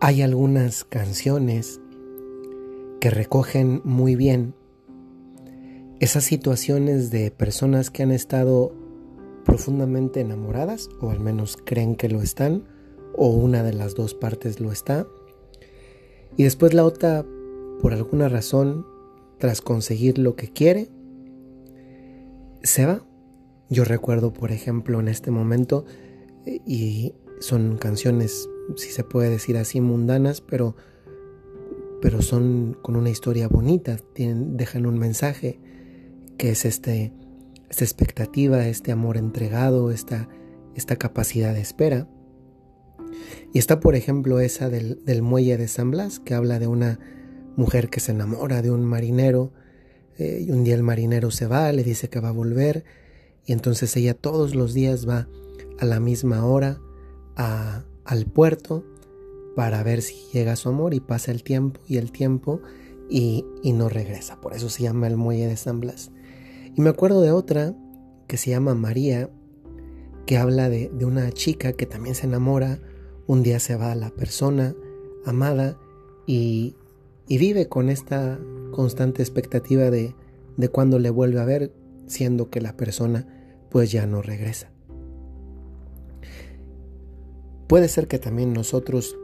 Hay algunas canciones que recogen muy bien esas situaciones de personas que han estado profundamente enamoradas, o al menos creen que lo están, o una de las dos partes lo está, y después la otra, por alguna razón, tras conseguir lo que quiere, se va. Yo recuerdo, por ejemplo, en este momento, y son canciones, si se puede decir así, mundanas, pero, pero son con una historia bonita, tienen, dejan un mensaje que es este, esta expectativa, este amor entregado, esta, esta capacidad de espera. Y está, por ejemplo, esa del, muelle de San Blas, que habla de una mujer que se enamora de un marinero, eh, y un día el marinero se va, le dice que va a volver, y entonces ella todos los días va a la misma hora al puerto para ver si llega su amor y pasa el tiempo y el tiempo y, y no regresa. Por eso se llama el muelle de San Blas. Y me acuerdo de otra que se llama María, que habla de, una chica que también se enamora, un día se va a la persona amada y, vive con esta constante expectativa de, de cuando le vuelve a ver, siendo que la persona pues ya no regresa. Puede ser que también nosotros,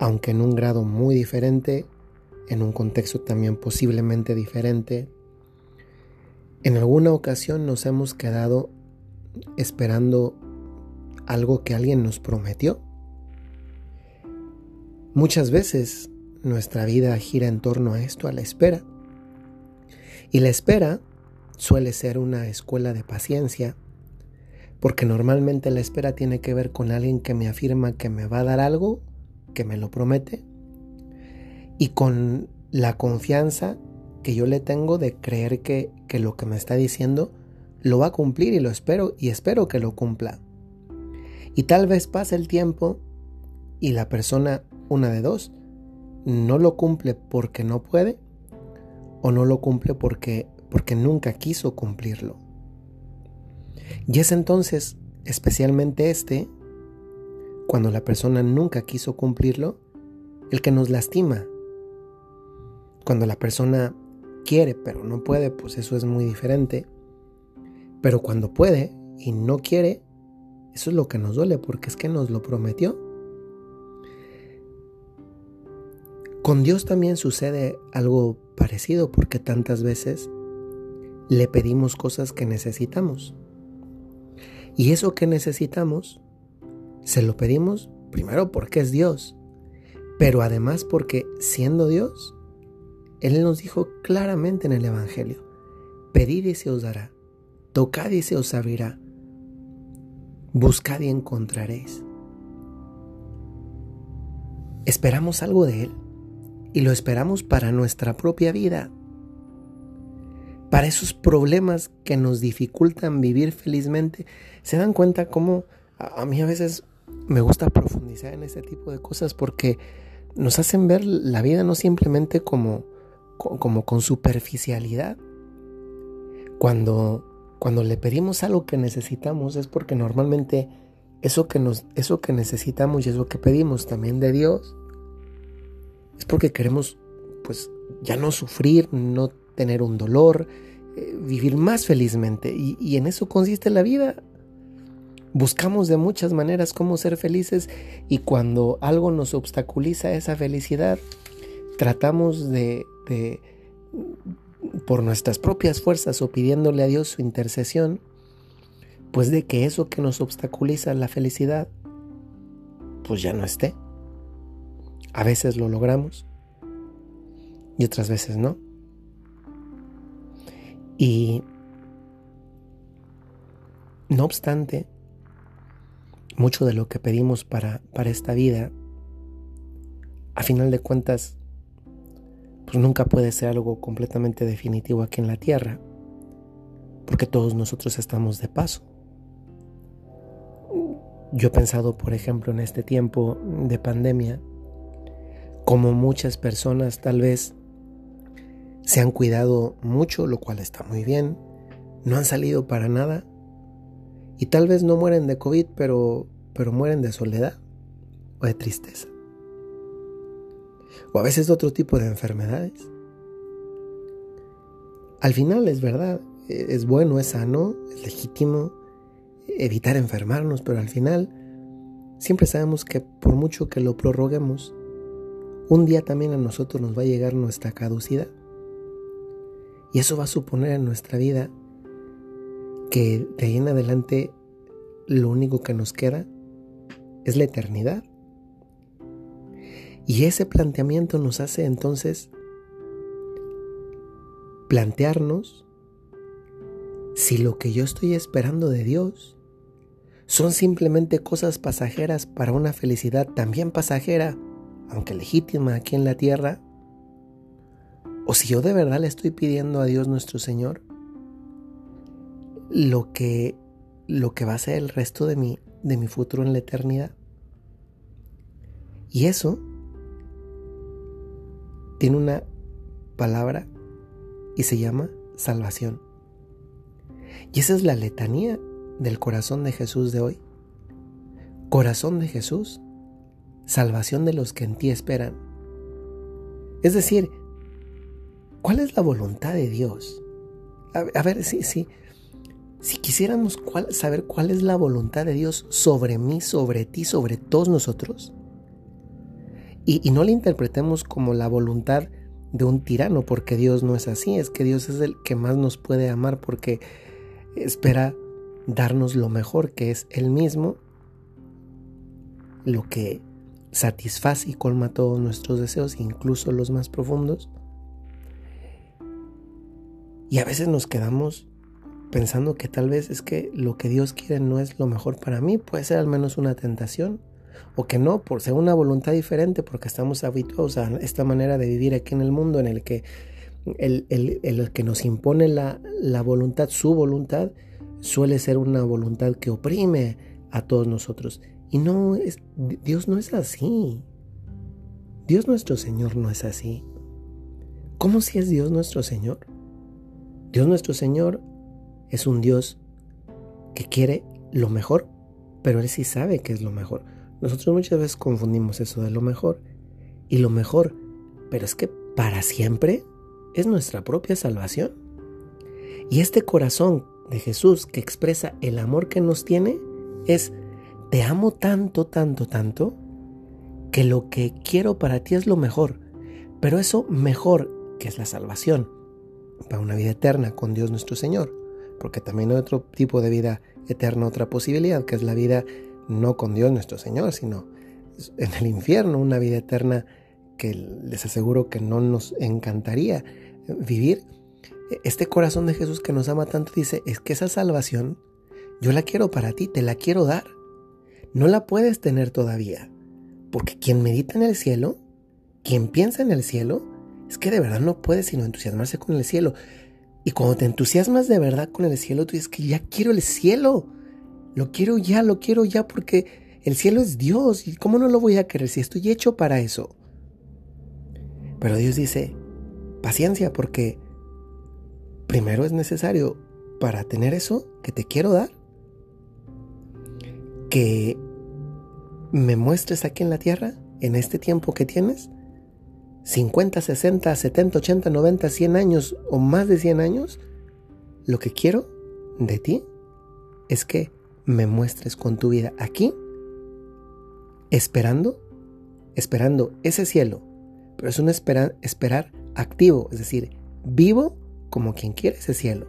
aunque en un grado muy diferente, en un contexto también posiblemente diferente, en alguna ocasión nos hemos quedado esperando algo que alguien nos prometió. Muchas veces nuestra vida gira en torno a esto, a la espera. Y la espera suele ser una escuela de paciencia, porque normalmente la espera tiene que ver con alguien que me afirma que me va a dar algo, que me lo promete, y con la confianza que yo le tengo de creer que, que lo que me está diciendo lo va a cumplir y lo espero y espero que lo cumpla. Y tal vez pase el tiempo y la persona, una de dos, no lo cumple porque no puede o no lo cumple porque, porque nunca quiso cumplirlo. Y es entonces, especialmente este, cuando la persona nunca quiso cumplirlo, el que nos lastima. Cuando la persona quiere pero no puede, pues eso es muy diferente. Pero cuando puede y no quiere, eso es lo que nos duele porque es que nos lo prometió. Con Dios también sucede algo parecido porque tantas veces le pedimos cosas que necesitamos. Y eso que necesitamos, se lo pedimos primero porque es Dios, pero además porque siendo Dios, él nos dijo claramente en el Evangelio, pedid y se os dará, tocad y se os abrirá, buscad y encontraréis. Esperamos algo de Él y lo esperamos para nuestra propia vida, para esos problemas que nos dificultan vivir felizmente. ¿Se dan cuenta cómo a, mí a veces me gusta profundizar en ese tipo de cosas porque nos hacen ver la vida no simplemente como como con superficialidad. Cuando, cuando le pedimos algo que necesitamos es porque normalmente eso que, nos, eso que necesitamos y eso que pedimos también de Dios es porque queremos pues ya no sufrir, no tener un dolor, eh, vivir más felizmente. Y, y en eso consiste la vida. Buscamos de muchas maneras cómo ser felices y cuando algo nos obstaculiza esa felicidad, tratamos de, por nuestras propias fuerzas o pidiéndole a Dios su intercesión, pues de que eso que nos obstaculiza la felicidad, pues ya no esté. A veces lo logramos y otras veces no. Y no obstante, mucho de lo que pedimos para, para esta vida, a final de cuentas, pues nunca puede ser algo completamente definitivo aquí en la tierra, porque todos nosotros estamos de paso. Yo he pensado, por ejemplo, en este tiempo de pandemia, como muchas personas tal vez se han cuidado mucho, lo cual está muy bien, no han salido para nada y tal vez no mueren de COVID, pero, pero mueren de soledad o de tristeza. o a veces de otro tipo de enfermedades. Al final es verdad, es bueno, es sano, es legítimo evitar enfermarnos, pero al final siempre sabemos que por mucho que lo prorroguemos, un día también a nosotros nos va a llegar nuestra caducidad. Y eso va a suponer en nuestra vida que de ahí en adelante lo único que nos queda es la eternidad. Y ese planteamiento nos hace entonces plantearnos si lo que yo estoy esperando de Dios son simplemente cosas pasajeras para una felicidad también pasajera, aunque legítima aquí en la tierra, o si yo de verdad le estoy pidiendo a Dios nuestro Señor lo que, lo que va a ser el resto de mi, de mi futuro en la eternidad. Y eso tiene una palabra y se llama salvación. Y esa es la letanía del corazón de Jesús de hoy. Corazón de Jesús, salvación de los que en ti esperan. Es decir, ¿cuál es la voluntad de Dios? A, ver, si, si, si quisiéramos saber cuál es la voluntad de Dios sobre mí, sobre ti, sobre todos nosotros, y, y no la interpretemos como la voluntad de un tirano, porque Dios no es así, es que Dios es el que más nos puede amar porque espera darnos lo mejor que es Él mismo, lo que satisface y colma todos nuestros deseos, incluso los más profundos. Y a veces nos quedamos pensando que tal vez es que lo que Dios quiere no es lo mejor para mí, puede ser al menos una tentación, o que no, por ser una voluntad diferente, porque estamos habituados a esta manera de vivir aquí en el mundo en el que el, el, que nos impone la, la voluntad, su voluntad, suele ser una voluntad que oprime a todos nosotros. Y no es, Dios no es así. Dios nuestro Señor no es así. ¿Cómo si es Dios nuestro Señor? Dios nuestro Señor es un Dios que quiere lo mejor, pero Él sí sabe que es lo mejor. Nosotros muchas veces confundimos eso de lo mejor y lo mejor, pero es que para siempre es nuestra propia salvación. Y este corazón de Jesús que expresa el amor que nos tiene es, te amo tanto, tanto, tanto, que lo que quiero para ti es lo mejor, pero eso mejor, que es la salvación, para una vida eterna con Dios nuestro Señor, porque también hay otro tipo de vida eterna, otra posibilidad, que es la vida no con Dios nuestro Señor, sino en el infierno, una vida eterna que les aseguro que no nos encantaría vivir, este corazón de Jesús que nos ama tanto dice, es que esa salvación yo la quiero para ti, te la quiero dar. No la puedes tener todavía, porque quien medita en el cielo, quien piensa en el cielo, es que de verdad no puede sino entusiasmarse con el cielo. Y cuando te entusiasmas de verdad con el cielo, tú dices que ya quiero el cielo. Lo quiero ya, lo quiero ya porque el cielo es Dios. ¿Y cómo no lo voy a querer si estoy hecho para eso? Pero Dios dice, paciencia porque primero es necesario para tener eso que te quiero dar, que me muestres aquí en la tierra, en este tiempo que tienes, 50, 60, 70, 80, 90, 100 años o más de 100 años, lo que quiero de ti es que me muestres con tu vida aquí, esperando, esperando ese cielo, pero es un esperar, activo, es decir, vivo como quien quiere ese cielo.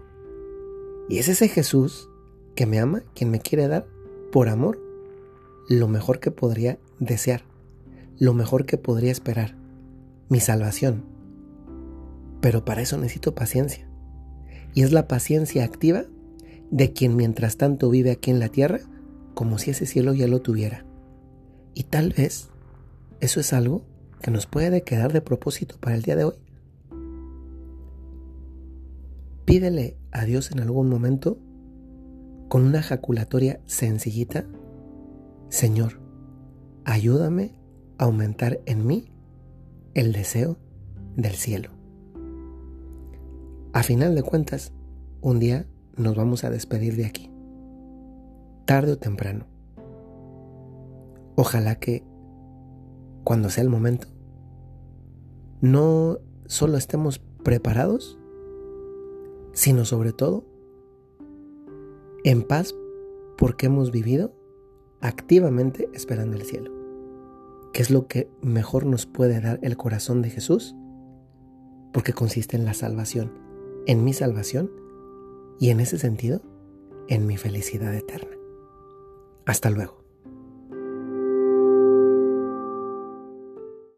Y es ese Jesús que me ama, quien me quiere dar por amor lo mejor que podría desear, lo mejor que podría esperar, mi salvación. Pero para eso necesito paciencia. Y es la paciencia activa de quien mientras tanto vive aquí en la tierra como si ese cielo ya lo tuviera. Y tal vez eso es algo que nos puede quedar de propósito para el día de hoy. Pídele a Dios en algún momento con una jaculatoria sencillita, Señor, ayúdame a aumentar en mí el deseo del cielo. A final de cuentas, un día nos vamos a despedir de aquí, tarde o temprano. Ojalá que, cuando sea el momento, no solo estemos preparados, sino sobre todo en paz porque hemos vivido activamente esperando el cielo. ¿Qué es lo que mejor nos puede dar el corazón de Jesús? Porque consiste en la salvación, en mi salvación y en ese sentido, en mi felicidad eterna. Hasta luego.